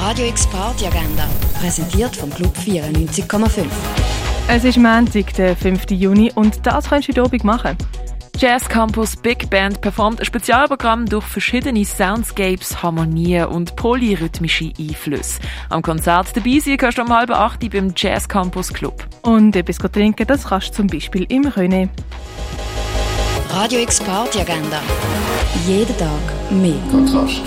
Radio X Party Agenda, präsentiert vom Club 94,5. Es ist Montag, der 5. Juni, und das kannst du heute Abend machen. Jazz Campus Big Band performt ein Spezialprogramm durch verschiedene Soundscapes, Harmonien und polyrhythmische Einflüsse. Am Konzert dabei sein kannst du um halb acht beim Jazz Campus Club. Und etwas trinken, das kannst du zum Beispiel im René. Radio X Party Agenda. Jeden Tag mehr. Kontrast.